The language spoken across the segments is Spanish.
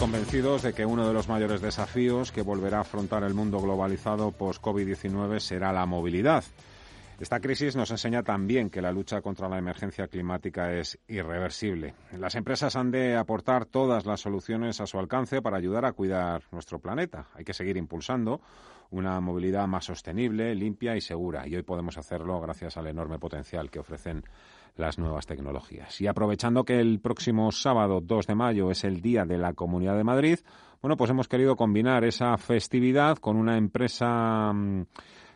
Convencidos de que uno de los mayores desafíos que volverá a afrontar el mundo globalizado post-COVID-19 será la movilidad. Esta crisis nos enseña también que la lucha contra la emergencia climática es irreversible. Las empresas han de aportar todas las soluciones a su alcance para ayudar a cuidar nuestro planeta. Hay que seguir impulsando una movilidad más sostenible, limpia y segura. Y hoy podemos hacerlo gracias al enorme potencial que ofrecen las nuevas tecnologías. Y aprovechando que el próximo sábado 2 de mayo es el Día de la Comunidad de Madrid, bueno, pues hemos querido combinar esa festividad con una empresa mm,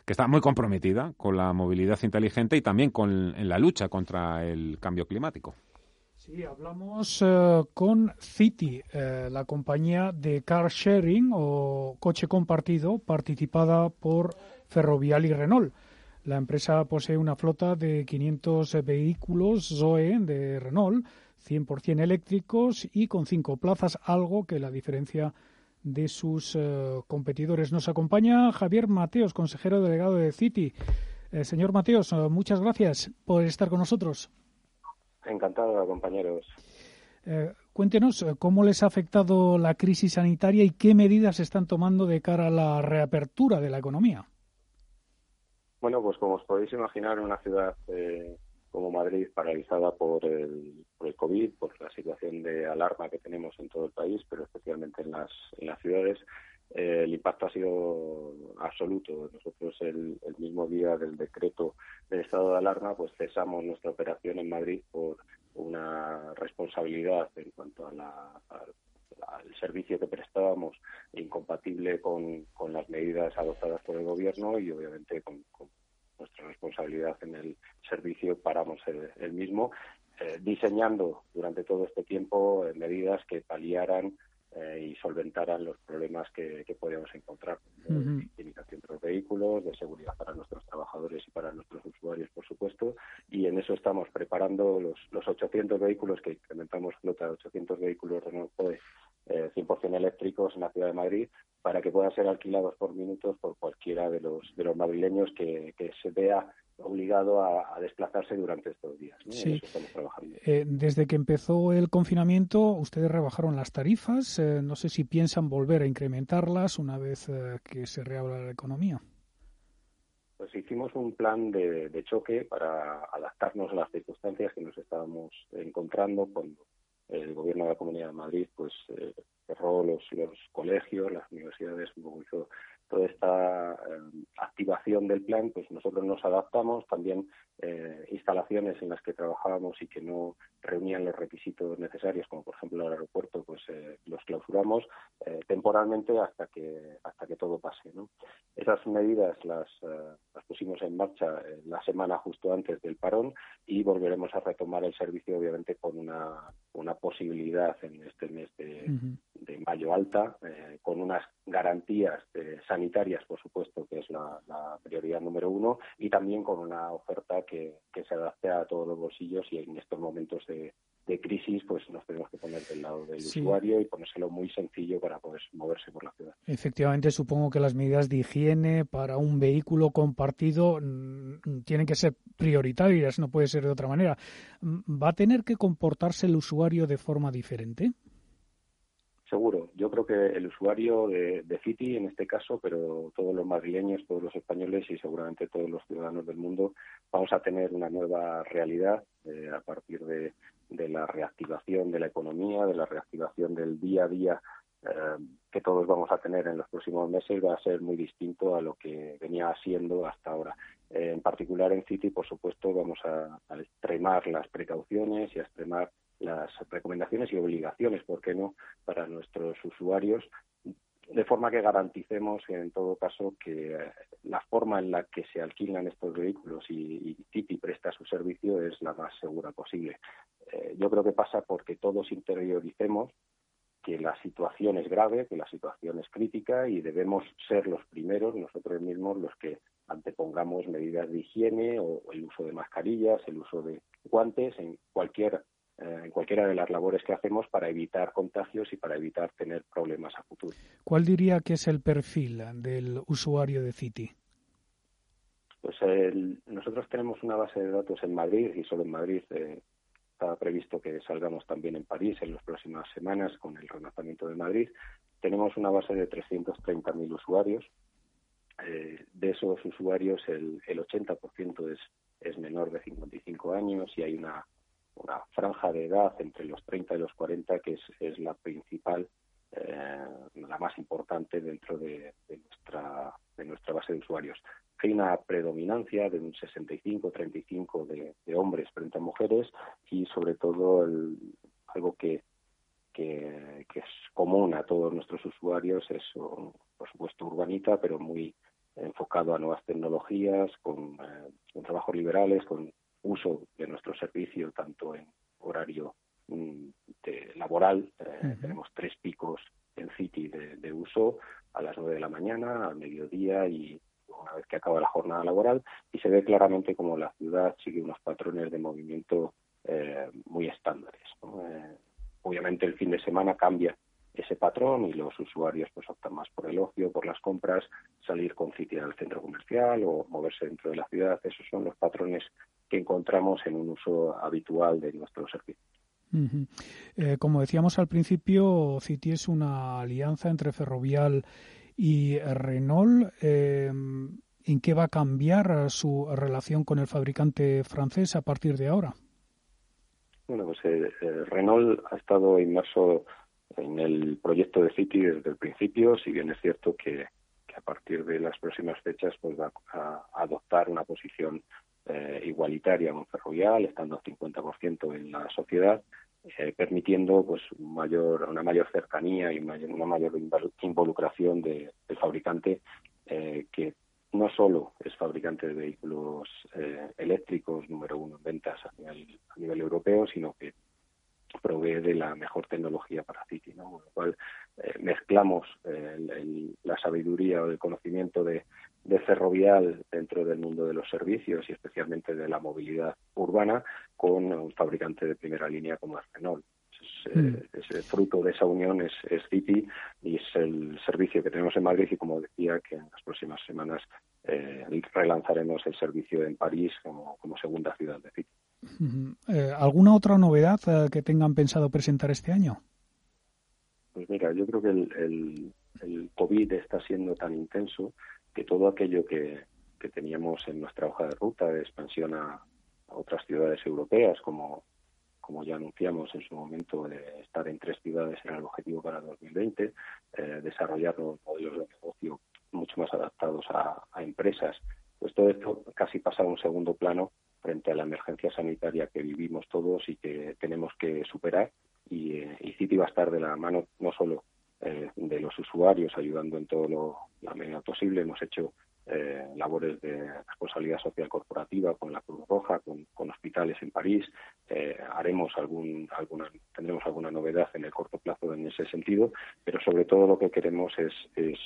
que está muy comprometida con la movilidad inteligente y también con en la lucha contra el cambio climático. Sí, hablamos uh, con City, uh, la compañía de car sharing o coche compartido participada por Ferrovial y Renault. La empresa posee una flota de 500 vehículos Zoe de Renault, 100% eléctricos y con cinco plazas, algo que la diferencia de sus uh, competidores. Nos acompaña Javier Mateos, consejero delegado de City. Eh, señor Mateos, muchas gracias por estar con nosotros. Encantado, compañeros. Eh, cuéntenos cómo les ha afectado la crisis sanitaria y qué medidas están tomando de cara a la reapertura de la economía. Bueno, pues como os podéis imaginar, una ciudad eh, como Madrid paralizada por el, por el COVID, por la situación de alarma que tenemos en todo el país, pero especialmente en las, en las ciudades, eh, el impacto ha sido absoluto. Nosotros el, el, mismo día del decreto del estado de alarma, pues cesamos nuestra operación en Madrid por una responsabilidad en cuanto a la, al servicio que prestábamos incompatible con, con, las medidas adoptadas por el gobierno y obviamente con, con responsabilidad en el servicio paramos el, el mismo eh, diseñando durante todo este tiempo eh, medidas que paliaran eh, y solventaran los problemas que, que podíamos encontrar de uh -huh. limitación de los vehículos, de seguridad para nuestros trabajadores y para nuestros usuarios, por supuesto, y en eso estamos preparando los, los 800 vehículos que incrementamos flota, 800 vehículos Renault Zoe eh, 100% eléctricos en la ciudad de Madrid para que puedan ser alquilados por minutos por cualquiera de los de los madrileños que, que se vea obligado a, a, desplazarse durante estos días. ¿no? Sí. Eh, desde que empezó el confinamiento, ustedes rebajaron las tarifas. Eh, no sé si piensan volver a incrementarlas una vez eh, que se reabra la economía. Pues hicimos un plan de, de, choque para adaptarnos a las circunstancias que nos estábamos encontrando cuando el gobierno de la Comunidad de Madrid pues eh, cerró los, los colegios, las universidades, hizo toda esta eh, activación del plan, pues nosotros nos adaptamos, también eh, instalaciones en las que trabajábamos y que no reunían los requisitos necesarios, como por ejemplo el aeropuerto, pues eh, los clausuramos eh, temporalmente hasta que hasta que todo pase. ¿no? Esas medidas las, uh, las pusimos en marcha la semana justo antes del parón y volveremos a retomar el servicio, obviamente, con una, una posibilidad en este mes de. De mayo alta, eh, con unas garantías de sanitarias, por supuesto, que es la, la, prioridad número uno, y también con una oferta que, que, se adapte a todos los bolsillos y en estos momentos de, de crisis, pues nos tenemos que poner del lado del sí. usuario y ponérselo muy sencillo para poder moverse por la ciudad. Efectivamente, supongo que las medidas de higiene para un vehículo compartido mm, tienen que ser prioritarias, no puede ser de otra manera. ¿Va a tener que comportarse el usuario de forma diferente? Seguro. Yo creo que el usuario de, de City, en este caso, pero todos los madrileños, todos los españoles y seguramente todos los ciudadanos del mundo, vamos a tener una nueva realidad eh, a partir de, la reactivación de la economía, de la reactivación del día a día eh, que todos vamos a tener en los próximos meses va a ser muy distinto a lo que venía siendo hasta ahora. Eh, en particular en City, por supuesto, vamos a extremar las precauciones y a extremar las recomendaciones y obligaciones, ¿por qué no?, para nuestros usuarios, de forma que garanticemos en todo caso que la forma en la que se alquilan estos vehículos y, Titi presta su servicio es la más segura posible. Eh, yo creo que pasa porque todos interioricemos que la situación es grave, que la situación es crítica y debemos ser los primeros, nosotros mismos, los que antepongamos medidas de higiene o el uso de mascarillas, el uso de guantes en cualquier eh, en cualquiera de las labores que hacemos para evitar contagios y para evitar tener problemas a futuro. ¿Cuál diría que es el perfil del usuario de Citi? Pues nosotros tenemos una base de datos en Madrid y solo en Madrid eh, está previsto que salgamos también en París en las próximas semanas con el relanzamiento de Madrid. Tenemos una base de 330.000 usuarios. Eh, de esos usuarios el, el 80% es, es menor de 55 años y hay una una franja de edad entre los 30 y los 40 que es, la principal, eh, la más importante dentro de, nuestra, de nuestra base de usuarios. Hay una predominancia de un 65-35 de, de, hombres frente a mujeres y sobre todo algo que, que, es común a todos nuestros usuarios es, por supuesto, urbanita, pero muy enfocado a nuevas tecnologías, con, eh, con trabajos liberales, con uso de nuestro servicio tanto en horario mm, laboral. Eh, tenemos tres picos en City de, uso a las nueve de la mañana, al mediodía y una vez que acaba la jornada laboral y se ve claramente como la ciudad sigue unos patrones de movimiento eh, muy estándares. Eh, obviamente el fin de semana cambia ese patrón y los usuarios pues optan más por el ocio, por las compras, salir con City al centro comercial o moverse dentro de la ciudad. Esos son los patrones que encontramos en un uso habitual de nuestros servicios. Eh, como decíamos al principio, Citi es una alianza entre Ferrovial y Renault. Eh, ¿En qué va a cambiar su relación con el fabricante francés a partir de ahora? Bueno, pues eh, Renault ha estado inmerso en el proyecto de City desde el principio, si bien es cierto que, a partir de las próximas fechas pues va a adoptar una posición eh, igualitaria con Ferrovial, estando al 50% en la sociedad, eh, permitiendo pues mayor, una mayor cercanía y una mayor involucración del fabricante eh, que no solo es fabricante de vehículos eléctricos número uno en ventas a nivel, europeo, sino que provee de la mejor tecnología para City, ¿no? con lo cual mezclamos la sabiduría o el conocimiento de, de ferrovial dentro del mundo de los servicios y especialmente de la movilidad urbana con un fabricante de primera línea como es Renault. Es, mm. fruto de esa unión es, es, City y es el servicio que tenemos en Madrid y como decía que en las próximas semanas eh, relanzaremos el servicio en París como, segunda ciudad de City. Eh, ¿Alguna otra novedad eh, que tengan pensado presentar este año? Pues mira, yo creo que el, el, COVID está siendo tan intenso que todo aquello que, teníamos en nuestra hoja de ruta de expansión a, otras ciudades europeas, como, como ya anunciamos en su momento, de estar en tres ciudades era el objetivo para 2020, eh, desarrollar nuevos modelos de negocio mucho más adaptados a, empresas, pues todo esto casi pasa a un segundo plano frente a la emergencia sanitaria que vivimos todos y que tenemos que superar. Y, eh, y City va a estar de la mano no solo eh, de los usuarios, ayudando en todo lo la medida posible. Hemos hecho eh, labores de responsabilidad social corporativa con la Cruz Roja, con, hospitales en París. Eh, haremos algún, alguna, tendremos alguna novedad en el corto plazo en ese sentido, pero sobre todo lo que queremos es,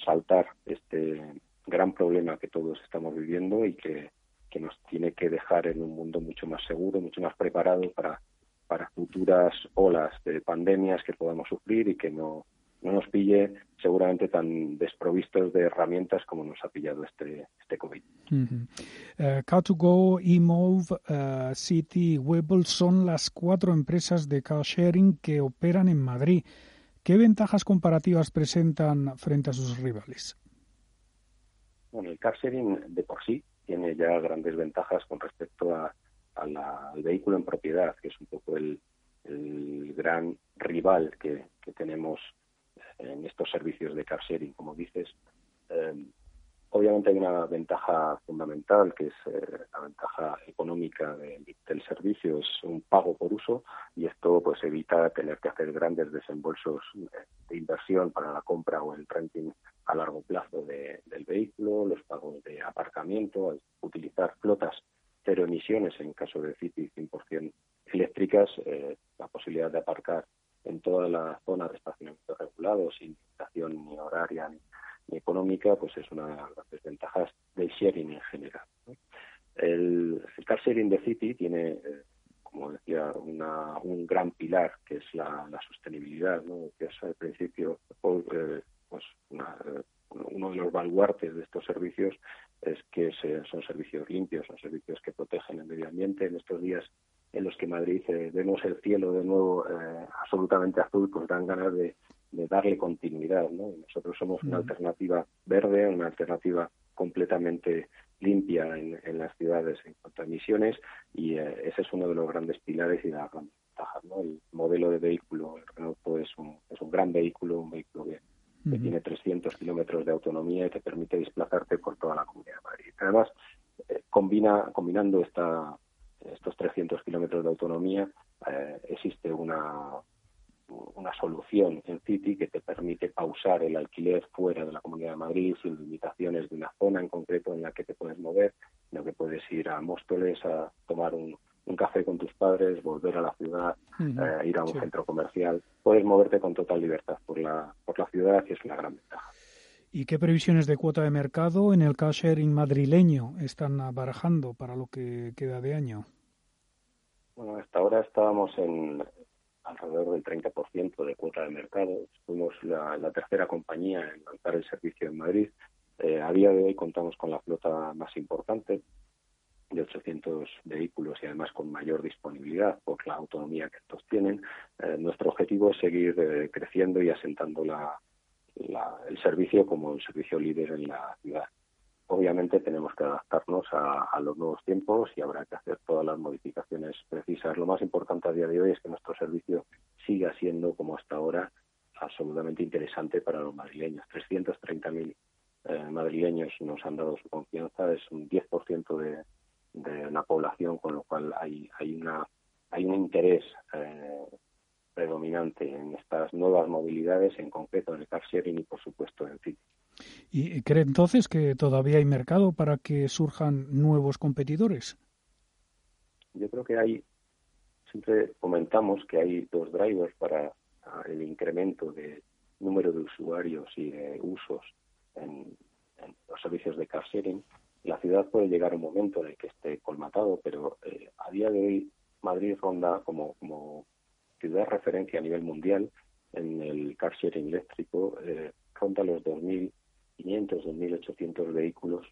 saltar este gran problema que todos estamos viviendo y que, que nos tiene que dejar en un mundo mucho más seguro, mucho más preparado para, para futuras olas de pandemias que podamos sufrir y que no no nos pille seguramente tan desprovistos de herramientas como nos ha pillado este, este COVID. Eh, Car2Go, eMove, uh, City y Webble son las cuatro empresas de car sharing que operan en Madrid. ¿Qué ventajas comparativas presentan frente a sus rivales? Bueno, el car sharing de por sí tiene ya grandes ventajas con respecto a, al vehículo en propiedad, que es un poco el, gran rival que tenemos en estos servicios de car sharing, como dices, eh, Obviamente hay una ventaja fundamental, que es eh, la ventaja económica del servicio, es un pago por uso y esto pues evita tener que hacer grandes desembolsos de inversión para la compra o el renting a largo plazo del vehículo, los pagos de aparcamiento, utilizar flotas cero emisiones en caso de City 100% eléctricas, eh, la posibilidad de aparcar en toda la zona de estacionamiento regulado sin limitación ni horaria ni económica, pues es una de las desventajas del sharing en general. El, car sharing de City tiene, eh, como decía, un gran pilar que es la, sostenibilidad, ¿no? que es al principio eh, pues eh, uno de los baluartes de estos servicios es que son servicios limpios, son servicios que protegen el medio ambiente. En estos días en los que Madrid vemos el cielo de nuevo absolutamente azul, pues dan ganas de, de darle continuidad. ¿no? Nosotros somos una alternativa verde, una alternativa completamente limpia en, las ciudades en cuanto a emisiones y eh, ese es uno de los grandes pilares y las grandes ventajas. ¿no? El modelo de vehículo, el Renault es un, es un gran vehículo, un vehículo que, tiene 300 kilómetros de autonomía y te permite desplazarte por toda la Comunidad de Madrid. Además, eh, combina, combinando esta, estos 300 kilómetros de autonomía, eh, existe una, una solución en City que te permite pausar el alquiler fuera de la Comunidad de Madrid sin limitaciones de una zona en concreto en la que te puedes mover, sino que puedes ir a Móstoles a tomar un, café con tus padres, volver a la ciudad, eh, ir a un centro comercial. Puedes moverte con total libertad por la, por la ciudad y es una gran ventaja. ¿Y qué previsiones de cuota de mercado en el car sharing madrileño están barajando para lo que queda de año? Bueno, hasta ahora estábamos en, alrededor del 30% de cuota de mercado. Fuimos la, tercera compañía en lanzar el servicio en Madrid. Eh, a día de hoy contamos con la flota más importante de 800 vehículos y además con mayor disponibilidad por la autonomía que estos tienen. Eh, nuestro objetivo es seguir eh, creciendo y asentando el servicio como el servicio líder en la ciudad. Obviamente tenemos que adaptarnos a, los nuevos tiempos y habrá que hacer todas las precisas. Lo más importante a día de hoy es que nuestro servicio siga siendo, como hasta ahora, absolutamente interesante para los madrileños. 330.000 eh, madrileños nos han dado su confianza, es un 10% de, de la población, con lo cual hay, hay, una, hay un interés eh, predominante en estas nuevas movilidades, en concreto en el car sharing y, por supuesto, en City. ¿Y cree entonces que todavía hay mercado para que surjan nuevos competidores? Yo creo que hay, siempre comentamos que hay dos drivers para el incremento de número de usuarios y de usos en, los servicios de car sharing. La ciudad puede llegar a un momento en el que esté colmatado, pero eh, a día de hoy Madrid ronda como, ciudad referencia a nivel mundial en el car sharing eléctrico, eh, ronda los 2.000 500 o 1.800 vehículos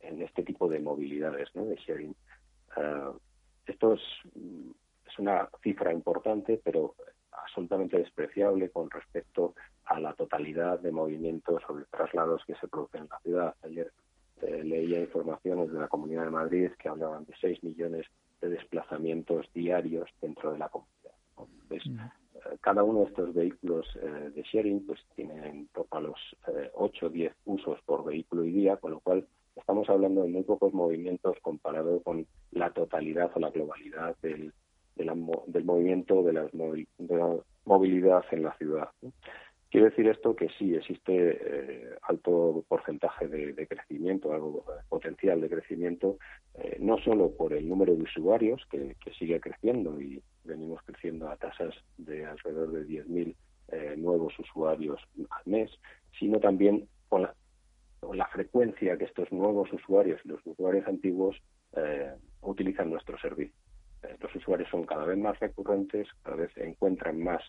en este tipo de movilidades, ¿no? de sharing. Ah, esto es, es, una cifra importante, pero absolutamente despreciable con respecto a la totalidad de movimientos o de traslados que se producen en la ciudad. Ayer eh, leía informaciones de la Comunidad de Madrid que hablaban de 6 millones de desplazamientos diarios dentro de la comunidad. Eh, cada uno de estos vehículos eh, de sharing pues tiene en torno a los 8 o 10 usos por vehículo y día, con lo cual estamos hablando de muy pocos movimientos comparado con la totalidad o la globalidad del, del movimiento de, las de la movilidad en la ciudad. Quiere decir esto que sí existe eh, alto porcentaje de, crecimiento, algo eh, potencial de crecimiento, eh, no solo por el número de usuarios, que, sigue creciendo y venimos creciendo a tasas de alrededor de 10.000 nuevos usuarios al mes, sino también con la, con la, frecuencia que estos nuevos usuarios y los usuarios antiguos utilizan nuestro servicio. Estos usuarios son cada vez más recurrentes, cada vez encuentran más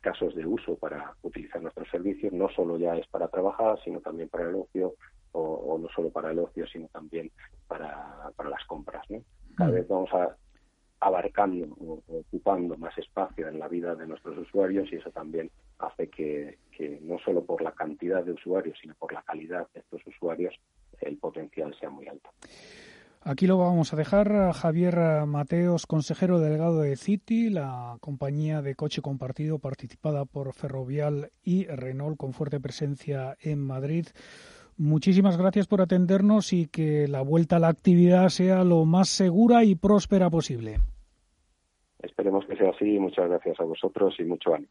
casos de uso para utilizar nuestros servicios, no solo ya es para trabajar, sino también para el ocio, o, no solo para el ocio, sino también para, para las compras. ¿no? Cada mm. vez vamos a, abarcando o ocupando más espacio en la vida de nuestros usuarios y eso también hace que, que no solo por la cantidad de usuarios, sino por la calidad de estos usuarios, el potencial sea muy alto. Aquí lo vamos a dejar. Javier Mateos, consejero delegado de City, la compañía de coche compartido participada por Ferrovial y Renault con fuerte presencia en Madrid. muchísimas gracias por atendernos y que la vuelta a la actividad sea lo más segura y próspera posible. Esperemos que sea así. Muchas gracias a vosotros y mucho ánimo.